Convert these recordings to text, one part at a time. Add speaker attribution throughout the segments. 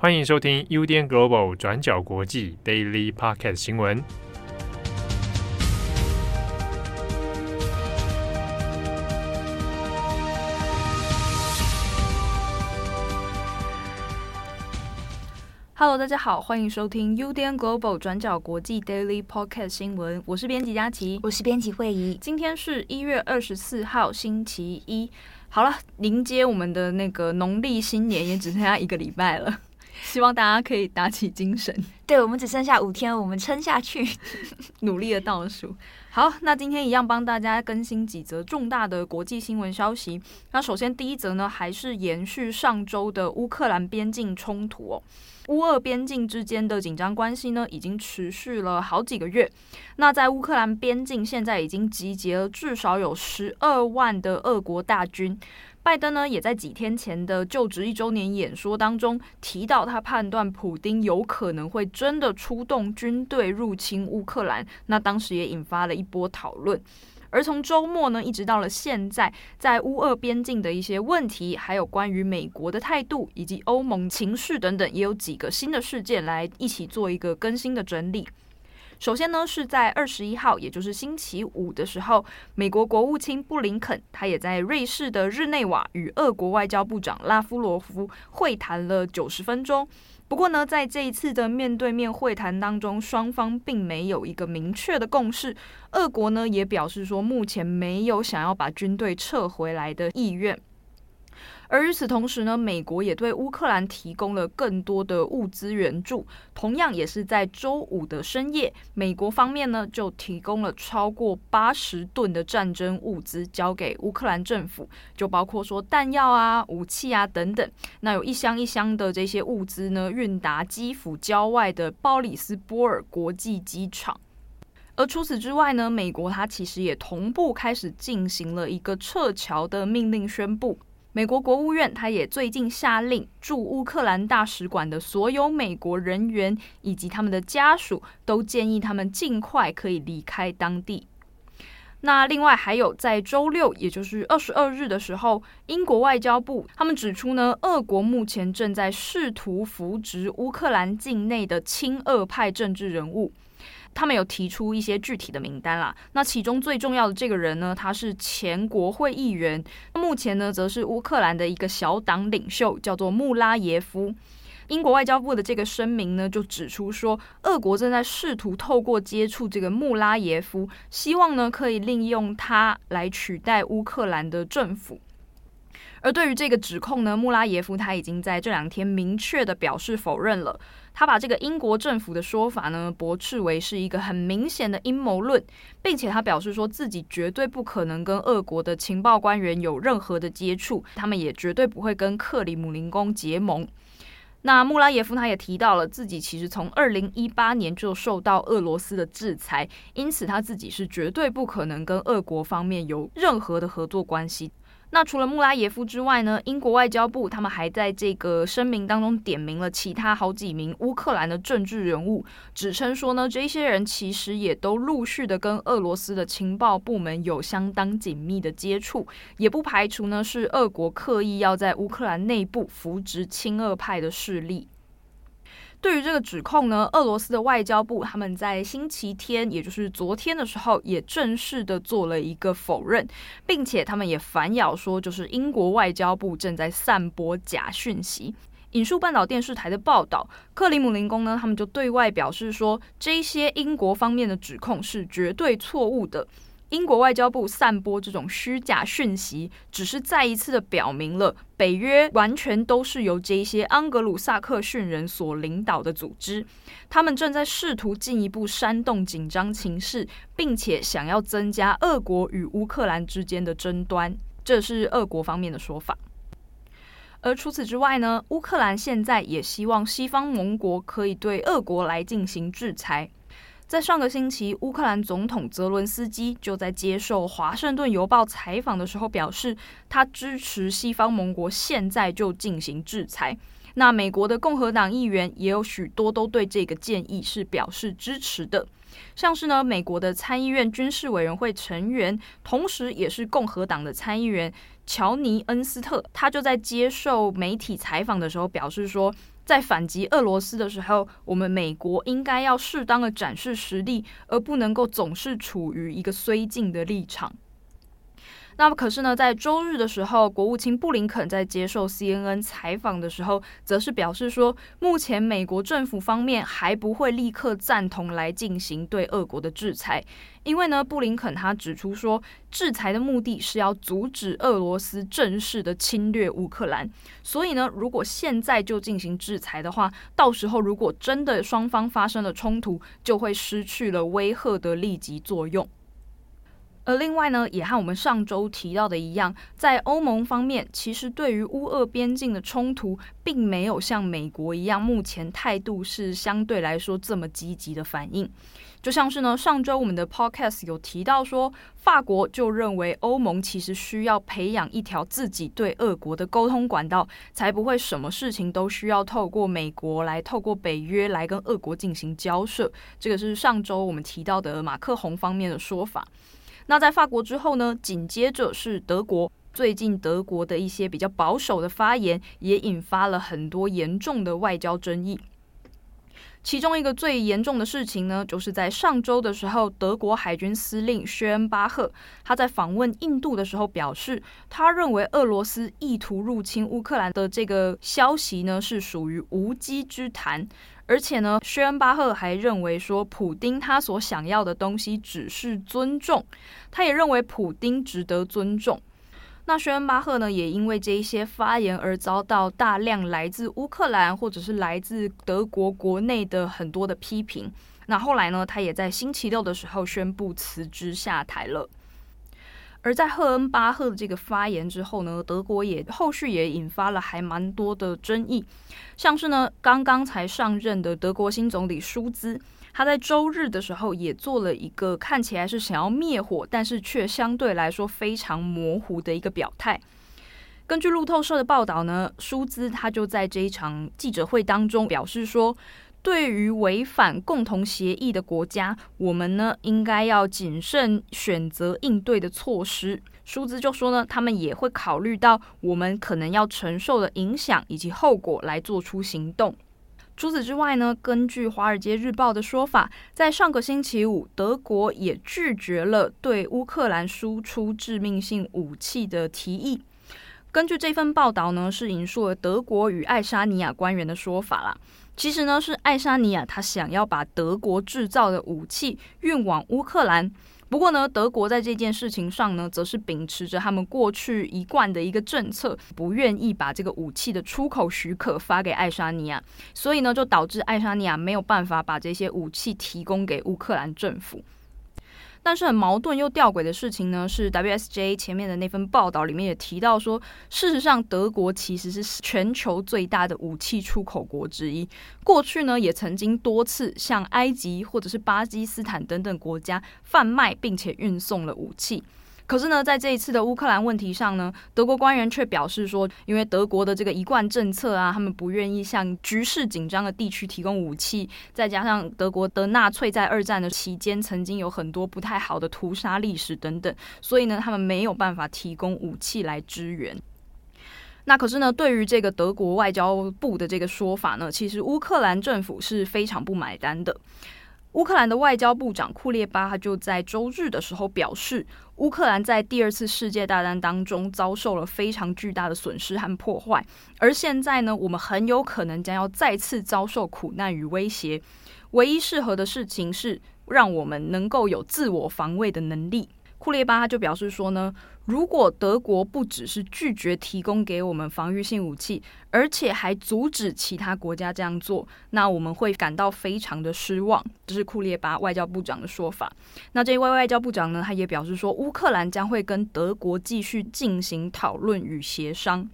Speaker 1: 欢迎收听 UDN Global 转角国际 Daily Pocket 新闻。
Speaker 2: Hello，大家好，欢迎收听 UDN Global 转角国际 Daily Pocket 新闻。我是编辑佳琪，
Speaker 3: 我是编辑慧仪。
Speaker 2: 今天是一月二十四号，星期一。好了，迎接我们的那个农历新年也只剩下一个礼拜了。希望大家可以打起精神。
Speaker 3: 对，我们只剩下五天，我们撑下去，
Speaker 2: 努力的倒数。好，那今天一样帮大家更新几则重大的国际新闻消息。那首先第一则呢，还是延续上周的乌克兰边境冲突哦。乌俄边境之间的紧张关系呢，已经持续了好几个月。那在乌克兰边境，现在已经集结了至少有十二万的俄国大军。拜登呢，也在几天前的就职一周年演说当中提到，他判断普丁有可能会真的出动军队入侵乌克兰。那当时也引发了一波讨论。而从周末呢，一直到了现在，在乌俄边境的一些问题，还有关于美国的态度以及欧盟情势等等，也有几个新的事件来一起做一个更新的整理。首先呢，是在二十一号，也就是星期五的时候，美国国务卿布林肯他也在瑞士的日内瓦与俄国外交部长拉夫罗夫会谈了九十分钟。不过呢，在这一次的面对面会谈当中，双方并没有一个明确的共识。俄国呢也表示说，目前没有想要把军队撤回来的意愿。而与此同时呢，美国也对乌克兰提供了更多的物资援助。同样也是在周五的深夜，美国方面呢就提供了超过八十吨的战争物资交给乌克兰政府，就包括说弹药啊、武器啊等等。那有一箱一箱的这些物资呢，运达基辅郊外的鲍里斯波尔国际机场。而除此之外呢，美国它其实也同步开始进行了一个撤侨的命令宣布。美国国务院，他也最近下令驻乌克兰大使馆的所有美国人员以及他们的家属，都建议他们尽快可以离开当地。那另外还有在周六，也就是二十二日的时候，英国外交部他们指出呢，俄国目前正在试图扶植乌克兰境内的亲俄派政治人物。他们有提出一些具体的名单啦，那其中最重要的这个人呢，他是前国会议员，目前呢则是乌克兰的一个小党领袖，叫做穆拉耶夫。英国外交部的这个声明呢，就指出说，俄国正在试图透过接触这个穆拉耶夫，希望呢可以利用他来取代乌克兰的政府。而对于这个指控呢，穆拉耶夫他已经在这两天明确的表示否认了。他把这个英国政府的说法呢，驳斥为是一个很明显的阴谋论，并且他表示说自己绝对不可能跟俄国的情报官员有任何的接触，他们也绝对不会跟克里姆林宫结盟。那穆拉耶夫他也提到了自己其实从二零一八年就受到俄罗斯的制裁，因此他自己是绝对不可能跟俄国方面有任何的合作关系。那除了穆拉耶夫之外呢，英国外交部他们还在这个声明当中点名了其他好几名乌克兰的政治人物，指称说呢，这些人其实也都陆续的跟俄罗斯的情报部门有相当紧密的接触，也不排除呢是俄国刻意要在乌克兰内部扶植亲俄派的势力。对于这个指控呢，俄罗斯的外交部他们在星期天，也就是昨天的时候，也正式的做了一个否认，并且他们也反咬说，就是英国外交部正在散播假讯息。引述半岛电视台的报道，克里姆林宫呢，他们就对外表示说，这些英国方面的指控是绝对错误的。英国外交部散播这种虚假讯息，只是再一次的表明了北约完全都是由这些安格鲁萨克逊人所领导的组织，他们正在试图进一步煽动紧张情势，并且想要增加俄国与乌克兰之间的争端，这是俄国方面的说法。而除此之外呢，乌克兰现在也希望西方盟国可以对俄国来进行制裁。在上个星期，乌克兰总统泽伦斯基就在接受《华盛顿邮报》采访的时候表示，他支持西方盟国现在就进行制裁。那美国的共和党议员也有许多都对这个建议是表示支持的，像是呢，美国的参议院军事委员会成员，同时也是共和党的参议员乔尼恩斯特，他就在接受媒体采访的时候表示说。在反击俄罗斯的时候，我们美国应该要适当的展示实力，而不能够总是处于一个绥靖的立场。那么，可是呢，在周日的时候，国务卿布林肯在接受 CNN 采访的时候，则是表示说，目前美国政府方面还不会立刻赞同来进行对俄国的制裁，因为呢，布林肯他指出说，制裁的目的是要阻止俄罗斯正式的侵略乌克兰，所以呢，如果现在就进行制裁的话，到时候如果真的双方发生了冲突，就会失去了威吓的立即作用。而另外呢，也和我们上周提到的一样，在欧盟方面，其实对于乌俄边境的冲突，并没有像美国一样，目前态度是相对来说这么积极的反应。就像是呢，上周我们的 podcast 有提到说，法国就认为欧盟其实需要培养一条自己对俄国的沟通管道，才不会什么事情都需要透过美国来，透过北约来跟俄国进行交涉。这个是上周我们提到的马克宏方面的说法。那在法国之后呢，紧接着是德国。最近德国的一些比较保守的发言，也引发了很多严重的外交争议。其中一个最严重的事情呢，就是在上周的时候，德国海军司令薛恩巴赫他在访问印度的时候表示，他认为俄罗斯意图入侵乌克兰的这个消息呢，是属于无稽之谈。而且呢，薛恩巴赫还认为说，普丁他所想要的东西只是尊重，他也认为普丁值得尊重。那薛恩巴赫呢，也因为这一些发言而遭到大量来自乌克兰或者是来自德国国内的很多的批评。那后来呢，他也在星期六的时候宣布辞职下台了。而在赫恩巴赫的这个发言之后呢，德国也后续也引发了还蛮多的争议，像是呢刚刚才上任的德国新总理舒兹，他在周日的时候也做了一个看起来是想要灭火，但是却相对来说非常模糊的一个表态。根据路透社的报道呢，舒兹他就在这一场记者会当中表示说，对于违反共同协议的国家，我们呢应该要谨慎选择应对的措施。舒兹就说呢，他们也会考虑到我们可能要承受的影响以及后果来做出行动。除此之外呢，根据《华尔街日报》的说法，在上个星期五，德国也拒绝了对乌克兰输出致命性武器的提议。根据这份报道呢，是引述了德国与爱沙尼亚官员的说法啦。其实呢，是爱沙尼亚他想要把德国制造的武器运往乌克兰。不过呢，德国在这件事情上呢，则是秉持着他们过去一贯的一个政策，不愿意把这个武器的出口许可发给爱沙尼亚。所以呢，就导致爱沙尼亚没有办法把这些武器提供给乌克兰政府。但是很矛盾又吊诡的事情呢，是 WSJ 前面的那份报道里面也提到说，事实上德国其实是全球最大的武器出口国之一，过去呢也曾经多次向埃及或者是巴基斯坦等等国家贩卖并且运送了武器。可是呢，在这一次的乌克兰问题上呢，德国官员却表示说，因为德国的这个一贯政策啊，他们不愿意向局势紧张的地区提供武器，再加上德国的纳粹在二战的期间曾经有很多不太好的屠杀历史等等，所以呢，他们没有办法提供武器来支援。那可是呢，对于这个德国外交部的这个说法呢，其实乌克兰政府是非常不买单的。乌克兰的外交部长库列巴他就在周日的时候表示，乌克兰在第二次世界大战当中遭受了非常巨大的损失和破坏，而现在呢，我们很有可能将要再次遭受苦难与威胁。唯一适合的事情是让我们能够有自我防卫的能力。库列巴就表示说呢，如果德国不只是拒绝提供给我们防御性武器，而且还阻止其他国家这样做，那我们会感到非常的失望。这是库列巴外交部长的说法。那这位外交部长呢，他也表示说，乌克兰将会跟德国继续进行讨论与协商。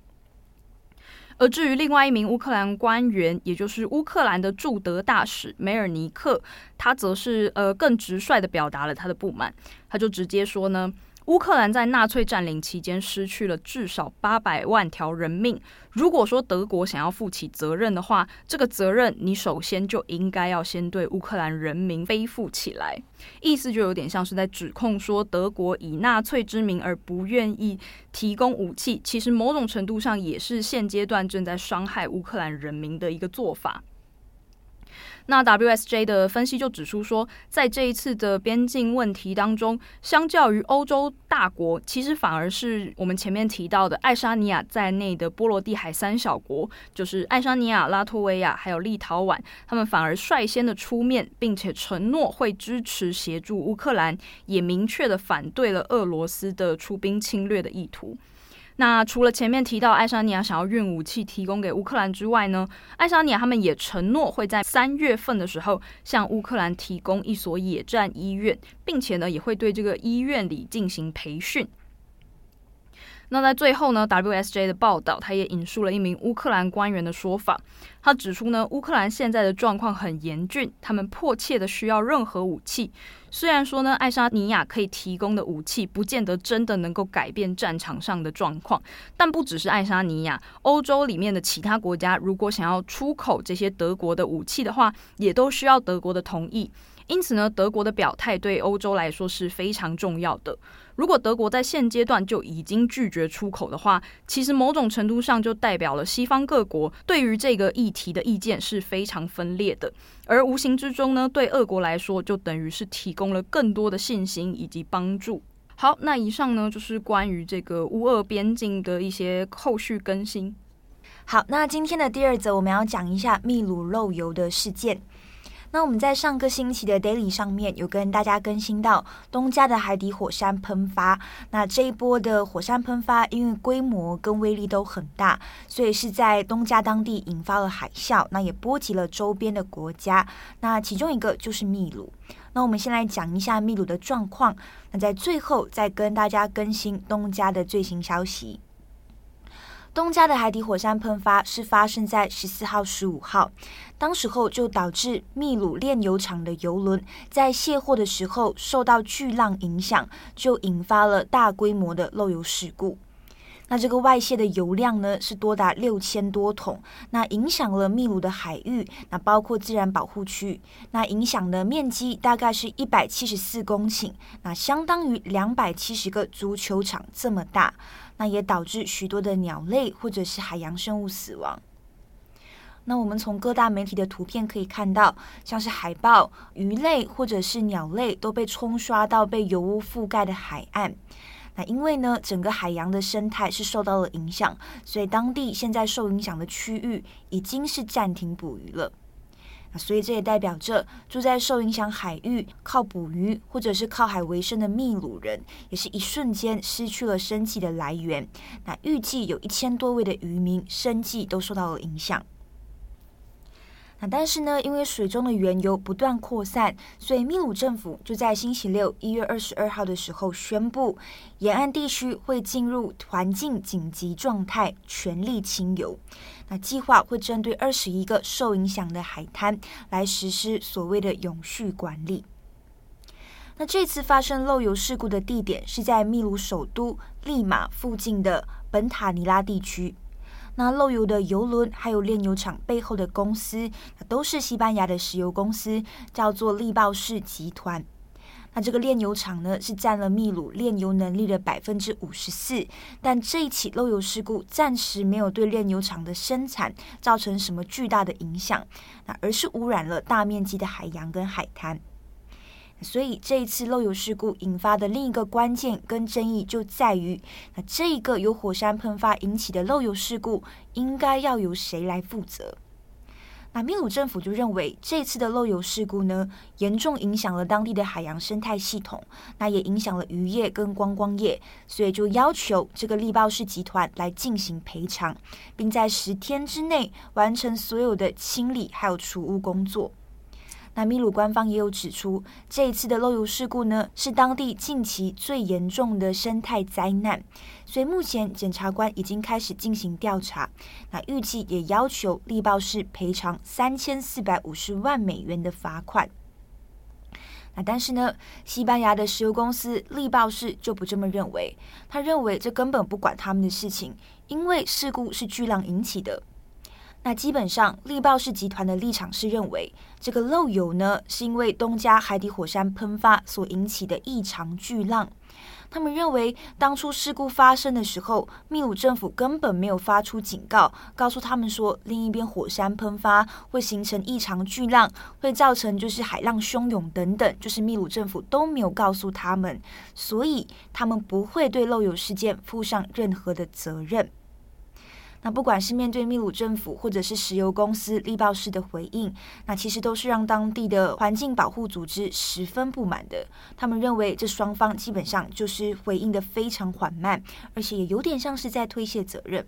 Speaker 2: 而至于另外一名乌克兰官员，也就是乌克兰的驻德大使梅尔尼克，他则是呃更直率地表达了他的不满。他就直接说呢，乌克兰在纳粹占领期间失去了至少八百万条人命。如果说德国想要负起责任的话，这个责任你首先就应该要先对乌克兰人民背负起来。意思就有点像是在指控说，德国以纳粹之名而不愿意提供武器，其实某种程度上也是现阶段正在伤害乌克兰人民的一个做法。那 WSJ 的分析就指出说，在这一次的边境问题当中，相较于欧洲大国，其实反而是我们前面提到的爱沙尼亚在内的波罗的海三小国，就是爱沙尼亚、拉脱维亚还有立陶宛，他们反而率先的出面，并且承诺会支持协助乌克兰，也明确的反对了俄罗斯的出兵侵略的意图。那除了前面提到爱沙尼亚想要运武器提供给乌克兰之外呢，爱沙尼亚他们也承诺会在三月份的时候向乌克兰提供一所野战医院，并且呢也会对这个医院里进行培训。那在最后呢，WSJ 的报道，他也引述了一名乌克兰官员的说法，他指出呢，乌克兰现在的状况很严峻，他们迫切的需要任何武器。虽然说呢，爱沙尼亚可以提供的武器不见得真的能够改变战场上的状况，但不只是爱沙尼亚，欧洲里面的其他国家如果想要出口这些德国的武器的话，也都需要德国的同意。因此呢，德国的表态对欧洲来说是非常重要的。如果德国在现阶段就已经拒绝出口的话，其实某种程度上就代表了西方各国对于这个议题的意见是非常分裂的。而无形之中呢，对俄国来说就等于是提供了更多的信心以及帮助。好，那以上呢就是关于这个乌俄边境的一些后续更新。
Speaker 3: 好，那今天的第二则我们要讲一下秘鲁漏油的事件。那我们在上个星期的 Daily 上面有跟大家更新到东加的海底火山喷发。那这一波的火山喷发，因为规模跟威力都很大，所以是在东加当地引发了海啸，那也波及了周边的国家。那其中一个就是秘鲁。那我们先来讲一下秘鲁的状况。那在最后再跟大家更新东加的最新消息。东加的海底火山喷发是发生在十四号、十五号，当时候就导致秘鲁炼油厂的油轮在卸货的时候受到巨浪影响，就引发了大规模的漏油事故。那这个外泄的油量呢，是多达六千多桶，那影响了秘鲁的海域，那包括自然保护区，那影响的面积大概是一百七十四公顷，那相当于两百七十个足球场这么大。那也导致许多的鸟类或者是海洋生物死亡。那我们从各大媒体的图片可以看到，像是海豹、鱼类或者是鸟类都被冲刷到被油污覆盖的海岸。那因为呢，整个海洋的生态是受到了影响，所以当地现在受影响的区域已经是暂停捕鱼了。所以这也代表着住在受影响海域、靠捕鱼或者是靠海为生的秘鲁人，也是一瞬间失去了生计的来源。那预计有一千多位的渔民生计都受到了影响。但是呢，因为水中的原油不断扩散，所以秘鲁政府就在星期六一月二十二号的时候宣布，沿岸地区会进入环境紧急状态，全力清油。那计划会针对二十一个受影响的海滩来实施所谓的永续管理。那这次发生漏油事故的地点是在秘鲁首都利马附近的本塔尼拉地区。那漏油的油轮还有炼油厂背后的公司，都是西班牙的石油公司，叫做力爆氏集团。那这个炼油厂呢，是占了秘鲁炼油能力的百分之五十四，但这一起漏油事故暂时没有对炼油厂的生产造成什么巨大的影响，那而是污染了大面积的海洋跟海滩。所以这一次漏油事故引发的另一个关键跟争议就在于，那这一个由火山喷发引起的漏油事故，应该要由谁来负责？那秘鲁政府就认为，这次的漏油事故呢，严重影响了当地的海洋生态系统，那也影响了渔业跟观光业，所以就要求这个力爆氏集团来进行赔偿，并在十天之内完成所有的清理还有除污工作。那秘鲁官方也有指出，这一次的漏油事故呢，是当地近期最严重的生态灾难，所以目前检察官已经开始进行调查。那预计也要求力爆氏赔偿三千四百五十万美元的罚款。那但是呢，西班牙的石油公司力豹氏就不这么认为，他认为这根本不管他们的事情，因为事故是巨浪引起的。那基本上，力豹氏集团的立场是认为，这个漏油呢，是因为东加海底火山喷发所引起的异常巨浪。他们认为，当初事故发生的时候，秘鲁政府根本没有发出警告，告诉他们说另一边火山喷发会形成异常巨浪，会造成就是海浪汹涌等等，就是秘鲁政府都没有告诉他们，所以他们不会对漏油事件负上任何的责任。那不管是面对秘鲁政府，或者是石油公司力报式的回应，那其实都是让当地的环境保护组织十分不满的。他们认为这双方基本上就是回应得非常缓慢，而且也有点像是在推卸责任。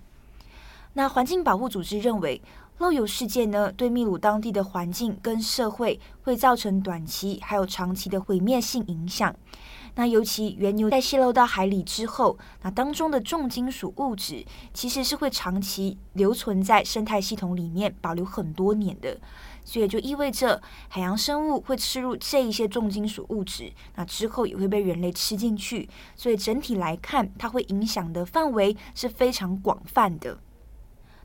Speaker 3: 那环境保护组织认为，漏油事件呢，对秘鲁当地的环境跟社会会造成短期还有长期的毁灭性影响。那尤其原油在泄漏到海里之后，那当中的重金属物质其实是会长期留存在生态系统里面，保留很多年的，所以就意味着海洋生物会吃入这一些重金属物质，那之后也会被人类吃进去，所以整体来看，它会影响的范围是非常广泛的。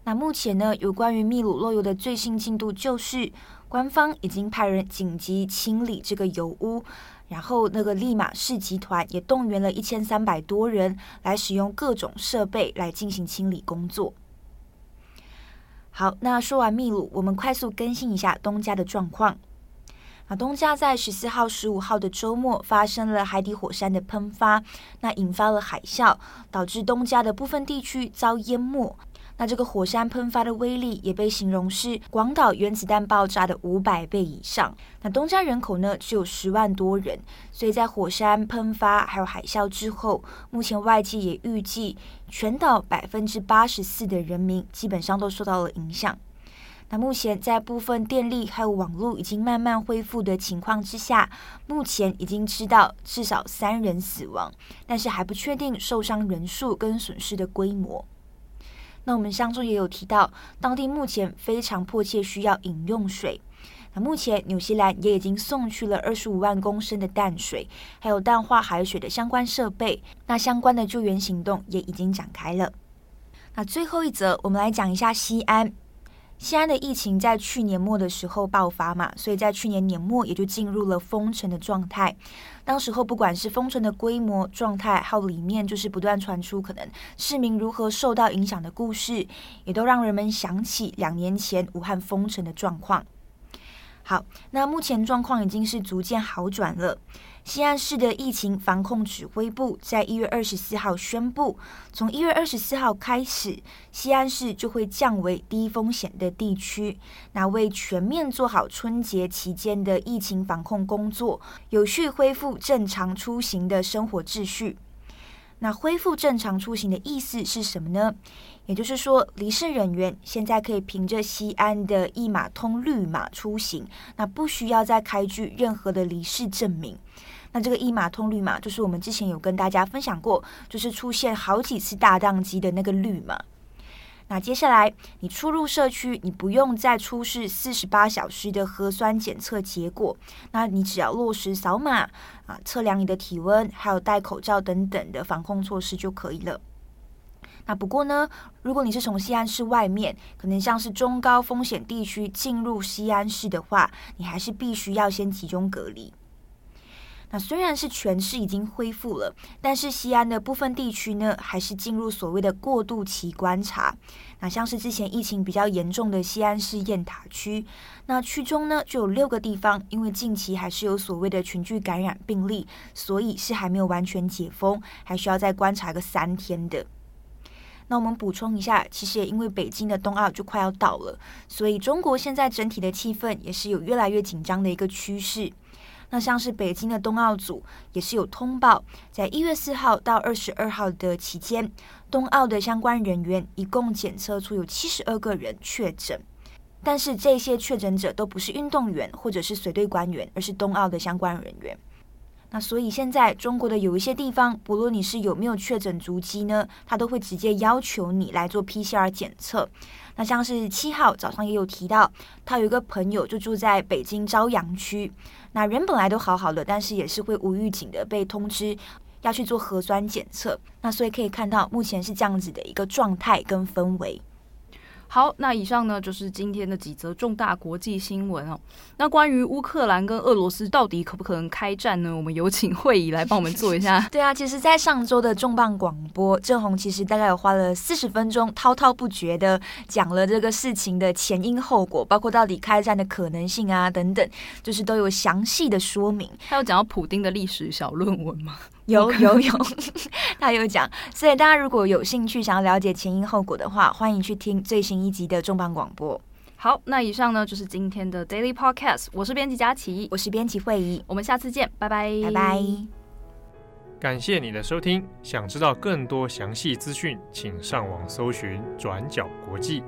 Speaker 3: 那目前呢，有关于秘鲁漏油的最新进度就是，官方已经派人紧急清理这个油污。然后，那个利马市集团也动员了一千三百多人来使用各种设备来进行清理工作。好，那说完秘鲁，我们快速更新一下东加的状况。那东加在十四号、十五号的周末发生了海底火山的喷发，那引发了海啸，导致东加的部分地区遭淹没。那这个火山喷发的威力也被形容是广岛原子弹爆炸的五百倍以上。那东加人口呢，只有十万多人，所以在火山喷发还有海啸之后，目前外界也预计全岛百分之八十四的人民基本上都受到了影响。那目前在部分电力还有网络已经慢慢恢复的情况之下，目前已经知道至少三人死亡，但是还不确定受伤人数跟损失的规模。那我们上周也有提到，当地目前非常迫切需要饮用水。那目前纽西兰也已经送去了二十五万公升的淡水，还有淡化海水的相关设备。那相关的救援行动也已经展开了。那最后一则，我们来讲一下西安。西安的疫情在去年末的时候爆发嘛，所以在去年年末也就进入了封城的状态。当时候不管是封城的规模、状态，还有里面就是不断传出可能市民如何受到影响的故事，也都让人们想起两年前武汉封城的状况。好，那目前状况已经是逐渐好转了。西安市的疫情防控指挥部在一月二十四号宣布，从一月二十四号开始，西安市就会降为低风险的地区。那为全面做好春节期间的疫情防控工作，有序恢复正常出行的生活秩序。那恢复正常出行的意思是什么呢？也就是说，离市人员现在可以凭着西安的一码通绿码出行，那不需要再开具任何的离市证明。那这个一码通绿码，就是我们之前有跟大家分享过，就是出现好几次大宕机的那个绿码。那接下来你出入社区，你不用再出示四十八小时的核酸检测结果，那你只要落实扫码啊，测量你的体温，还有戴口罩等等的防控措施就可以了。那不过呢，如果你是从西安市外面，可能像是中高风险地区进入西安市的话，你还是必须要先集中隔离。那虽然是全市已经恢复了，但是西安的部分地区呢，还是进入所谓的过渡期观察。那像是之前疫情比较严重的西安市雁塔区，那区中呢就有六个地方，因为近期还是有所谓的群聚感染病例，所以是还没有完全解封，还需要再观察个三天的。那我们补充一下，其实也因为北京的冬奥就快要到了，所以中国现在整体的气氛也是有越来越紧张的一个趋势。那像是北京的冬奥组也是有通报，在一月四号到二十二号的期间，冬奥的相关人员一共检测出有七十二个人确诊，但是这些确诊者都不是运动员或者是随队官员，而是冬奥的相关人员。那所以现在中国的有一些地方，不论你是有没有确诊足迹呢，他都会直接要求你来做 PCR 检测。那像是七号早上也有提到，他有一个朋友就住在北京朝阳区，那人本来都好好的，但是也是会无预警的被通知要去做核酸检测。那所以可以看到，目前是这样子的一个状态跟氛围。
Speaker 2: 好，那以上呢就是今天的几则重大国际新闻哦。那关于乌克兰跟俄罗斯到底可不可能开战呢？我们有请会议来帮我们做一下。
Speaker 3: 对啊，其实，在上周的重磅广播，郑红其实大概有花了四十分钟，滔滔不绝的讲了这个事情的前因后果，包括到底开战的可能性啊等等，就是都有详细的说明。
Speaker 2: 他有讲到普丁的历史小论文吗？
Speaker 3: 有有有，他有讲，所以大家如果有兴趣想要了解前因后果的话，欢迎去听最新一集的重磅广播。
Speaker 2: 好，那以上呢就是今天的 Daily Podcast，我是编辑佳琪，
Speaker 3: 我是编辑惠仪，
Speaker 2: 我们下次见，拜拜，
Speaker 3: 拜拜。
Speaker 1: 感谢你的收听，想知道更多详细资讯，请上网搜寻转角国际。